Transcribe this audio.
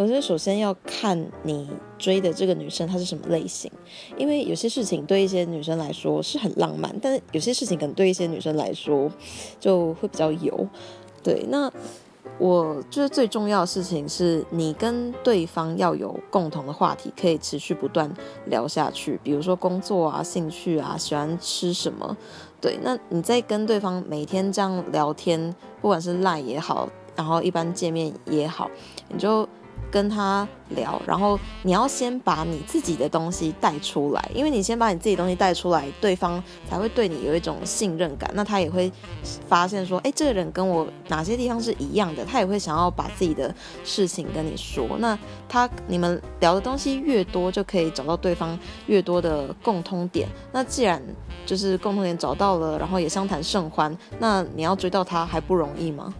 我觉得首先要看你追的这个女生她是什么类型，因为有些事情对一些女生来说是很浪漫，但是有些事情可能对一些女生来说就会比较油。对，那我觉得最重要的事情是你跟对方要有共同的话题，可以持续不断聊下去，比如说工作啊、兴趣啊、喜欢吃什么。对，那你在跟对方每天这样聊天，不管是赖也好，然后一般见面也好，你就。跟他聊，然后你要先把你自己的东西带出来，因为你先把你自己东西带出来，对方才会对你有一种信任感。那他也会发现说，哎，这个人跟我哪些地方是一样的，他也会想要把自己的事情跟你说。那他你们聊的东西越多，就可以找到对方越多的共通点。那既然就是共同点找到了，然后也相谈甚欢，那你要追到他还不容易吗？